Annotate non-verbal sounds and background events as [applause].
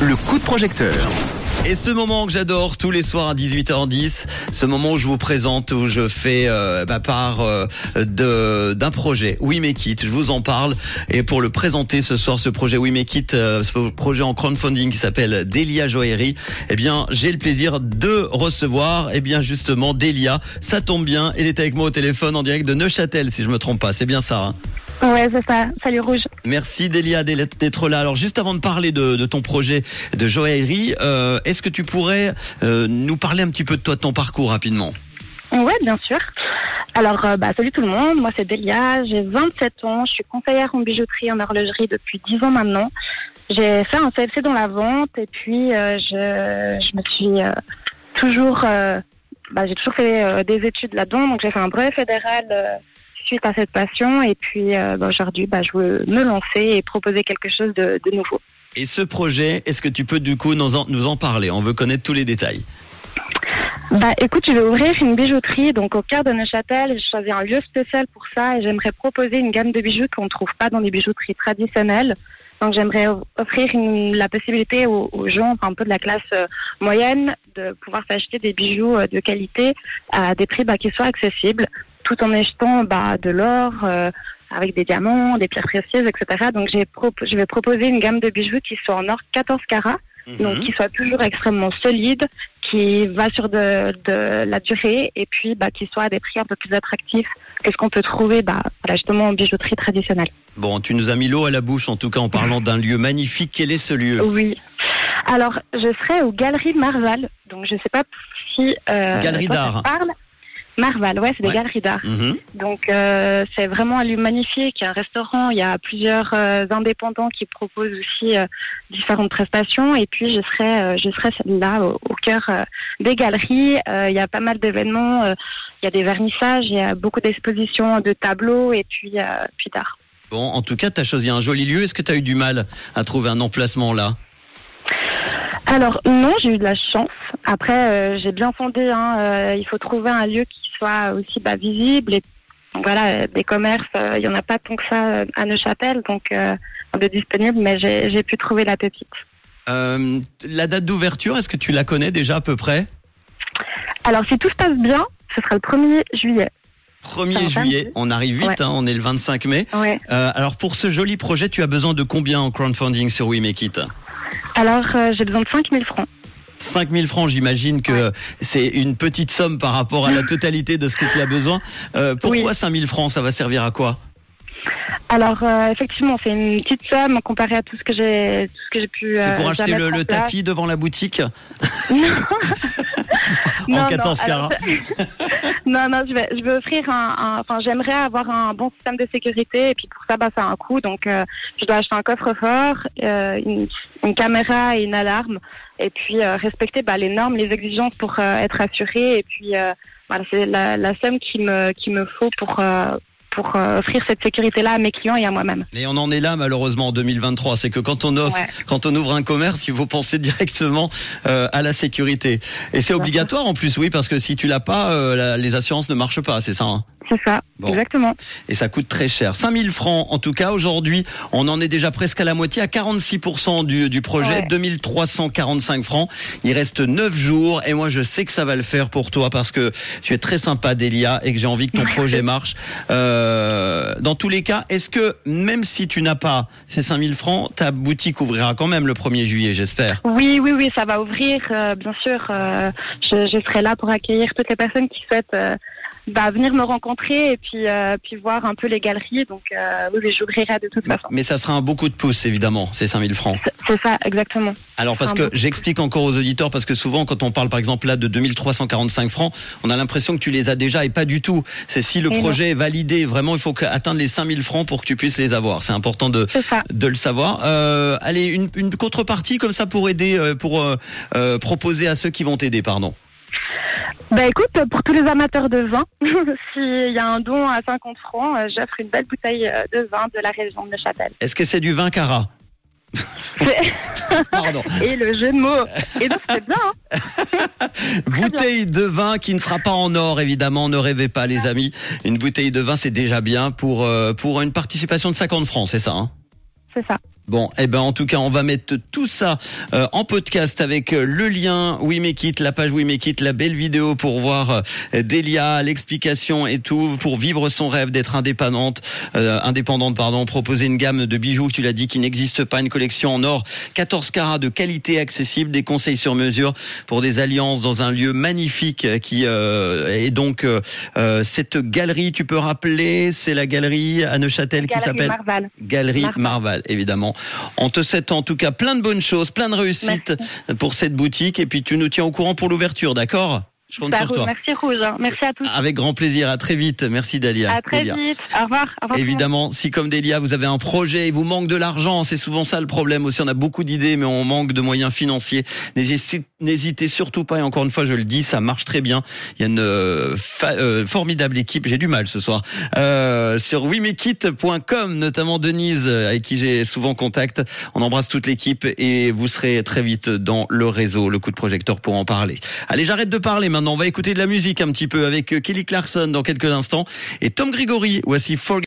Le coup de projecteur. Et ce moment que j'adore tous les soirs à 18h10, ce moment où je vous présente, où je fais euh, bah, part euh, d'un projet We Make It, je vous en parle. Et pour le présenter ce soir, ce projet We Make It, euh, ce projet en crowdfunding qui s'appelle Delia Joaillerie, eh bien j'ai le plaisir de recevoir, eh bien justement Delia. Ça tombe bien, elle est avec moi au téléphone en direct de Neuchâtel, si je me trompe pas. C'est bien ça. Hein? Ouais, c'est ça. Salut Rouge. Merci Delia d'être là. Alors juste avant de parler de, de ton projet de joaillerie, euh, est-ce que tu pourrais euh, nous parler un petit peu de toi, de ton parcours rapidement? Ouais, bien sûr. Alors, euh, bah, salut tout le monde. Moi, c'est Delia. J'ai 27 ans. Je suis conseillère en bijouterie, en horlogerie depuis 10 ans maintenant. J'ai fait un CFC dans la vente et puis je, je me suis toujours, bah, j'ai toujours fait des études là-dedans. Donc, j'ai fait un brevet fédéral suite à cette passion. Et puis bah, aujourd'hui, bah, je veux me lancer et proposer quelque chose de, de nouveau. Et ce projet, est-ce que tu peux du coup nous en, nous en parler? On veut connaître tous les détails. Bah écoute, je vais ouvrir une bijouterie donc au cœur de Neuchâtel. J'ai choisi un lieu spécial pour ça et j'aimerais proposer une gamme de bijoux qu'on ne trouve pas dans les bijouteries traditionnelles. Donc j'aimerais offrir une, la possibilité aux, aux, gens, enfin un peu de la classe euh, moyenne, de pouvoir s'acheter des bijoux euh, de qualité à des prix bah, qui soient accessibles, tout en achetant bah, de l'or, euh, avec des diamants, des pierres précieuses, etc. Donc j'ai je vais proposer une gamme de bijoux qui soit en or 14 carats, mmh. donc qui soit toujours extrêmement solide, qui va sur de, de la durée et puis bah, qui soit à des prix un peu plus attractifs que ce qu'on peut trouver bah, justement en bijouterie traditionnelle. Bon, tu nous as mis l'eau à la bouche en tout cas en parlant d'un lieu magnifique. Quel est ce lieu? Oui. Alors, je serai aux Galeries Marval. Donc, je ne sais pas si. Euh, Galerie d'art. Marval, ouais, c'est des ouais. galeries d'art. Mmh. -hmm. Donc euh, c'est vraiment un lieu magnifique, un restaurant, il y a plusieurs euh, indépendants qui proposent aussi euh, différentes prestations. Et puis je serai, je serai là au, au cœur des galeries. il y a pas mal d'événements, il y a des vernissages, il y a beaucoup d'expositions de tableaux et puis puis d'art. Bon, en tout cas, tu as choisi un joli lieu. Est-ce que tu as eu du mal à trouver un emplacement là? Alors non, j'ai eu de la chance. Après, euh, j'ai bien fondé. Hein, euh, il faut trouver un lieu qui soit aussi bah, visible. Et voilà, des commerces, il euh, y en a pas tant que ça à Neuchâtel, donc de disponible. Mais j'ai pu trouver la pépite. la date d'ouverture, est-ce que tu la connais déjà à peu près? Alors, si tout se passe bien, ce sera le 1er juillet. 1er juillet, on arrive vite, ouais. hein, on est le 25 mai. Ouais. Alors pour ce joli projet, tu as besoin de combien en crowdfunding sur We Make It Alors euh, j'ai besoin de 5000 francs. 5000 francs, j'imagine que Ouais. c'est une petite somme par rapport à la totalité de ce que tu as besoin. Euh, pourquoi 5000 francs Ça va servir à quoi? Alors euh, effectivement, c'est une petite somme comparée à tout ce que j'ai tout ce que j'ai pu C'est pour acheter le, tapis devant la boutique? Non, [laughs] [laughs] en non, 14 alors, carats non, non, je vais, je vais offrir un, enfin, j'aimerais avoir un bon système de sécurité et puis pour ça, bah, ça a un coût. Donc, euh, je dois acheter un coffre-fort, euh, une, une caméra et une alarme et puis euh, respecter bah, les normes, les exigences pour euh, être assuré. Et puis, euh, voilà, c'est la, la somme qui me, qui me faut pour, euh, pour euh, offrir cette sécurité-là à mes clients et à moi-même. Et on en est là malheureusement en 2023. C'est que quand on offre, Ouais. quand on ouvre un commerce, il faut penser [laughs] directement euh, à la sécurité. Et c'est obligatoire en plus, oui, parce que si tu l'as pas, euh, la- les assurances ne marchent pas, c'est ça. hein C'est ça, Bon. exactement. et ça coûte très cher. 5000 francs en tout cas aujourd'hui, on en est déjà presque à la moitié, à 46% du, du projet, Ouais. 2345 francs. Il reste 9 jours et moi je sais que ça va le faire pour toi parce que tu es très sympa Delia et que j'ai envie que ton projet marche. Euh, dans tous les cas, est-ce que même si tu n'as pas ces 5000 francs, ta boutique ouvrira quand même le 1er juillet, j'espère? Oui, oui, oui, ça va ouvrir, euh, bien sûr. euh, je, je serai là pour accueillir toutes les personnes qui souhaitent euh, bah, venir me rencontrer et puis, euh, puis voir un peu les galeries. Donc, euh, oui, j'ouvrirai de toute façon. Mais ça sera un beau coup de pouce évidemment, ces 5000 francs. C'est- ça, exactement. Alors parce que j'explique encore aux auditeurs parce que souvent quand on parle par exemple là de 2345 francs, on a l'impression que tu les as déjà et pas du tout. C'est si le Et projet est validé, vraiment il faut atteindre les 5000 francs pour que tu puisses les avoir. C'est important de le savoir. Euh, allez, une, une contrepartie comme ça pour aider, euh, pour euh, euh, proposer à ceux qui vont t'aider, pardon. Bah écoute, pour tous les amateurs de vin, [laughs] s'il y a un don à 50 francs, euh, j'offre une belle bouteille euh, de vin de la région de Neuchâtel. Est-ce que c'est du vin cara? [laughs] Pardon. Et le jeu de mots. Et donc c'est bien. hein. [laughs] Bouteille de vin qui ne sera pas en or, évidemment. Ne rêvez pas, les amis. Une bouteille de vin, c'est déjà bien pour euh, pour une participation de 50 francs, c'est ça. Hein? C'est ça. Bon, eh ben en tout cas, on va mettre tout ça euh, en podcast avec euh, le lien We Make It, la page We Make It, la belle vidéo pour voir euh, Delia, l'explication et tout pour vivre son rêve d'être indépendante, indépendante pardon, proposer une gamme de bijoux, tu l'as dit, qui n'existe pas, une collection en or 14 carats de qualité accessible, des conseils sur mesure pour des alliances dans un lieu magnifique qui est donc cette galerie. Tu peux rappeler, c'est la galerie à Neuchâtel qui s'appelle Galerie Marval, évidemment. On te souhaite en tout cas plein de bonnes choses, plein de réussites pour cette boutique et puis tu nous tiens au courant pour l'ouverture, d'accord? Je compte sur toi. Merci Rouge. Merci à tous. Avec grand plaisir. À très vite. Merci Dalia. À très vite. Au revoir. Au revoir. Évidemment, si comme Delia, vous avez un projet et vous manque de l'argent, c'est souvent ça le problème aussi. On a beaucoup d'idées, mais on manque de moyens financiers. N'hésitez surtout pas. Et encore une fois, je le dis, ça marche très bien. Il y a une euh, euh, formidable équipe. J'ai du mal ce soir. Euh, sur wimekit.com, notamment Denise, avec qui j'ai souvent contact. On embrasse toute l'équipe et vous serez très vite dans le réseau, le coup de projecteur pour en parler. Allez, j'arrête de parler maintenant, on va écouter de la musique un petit peu avec euh, Kelly Clarkson dans quelques instants et Tom Gregory. Voici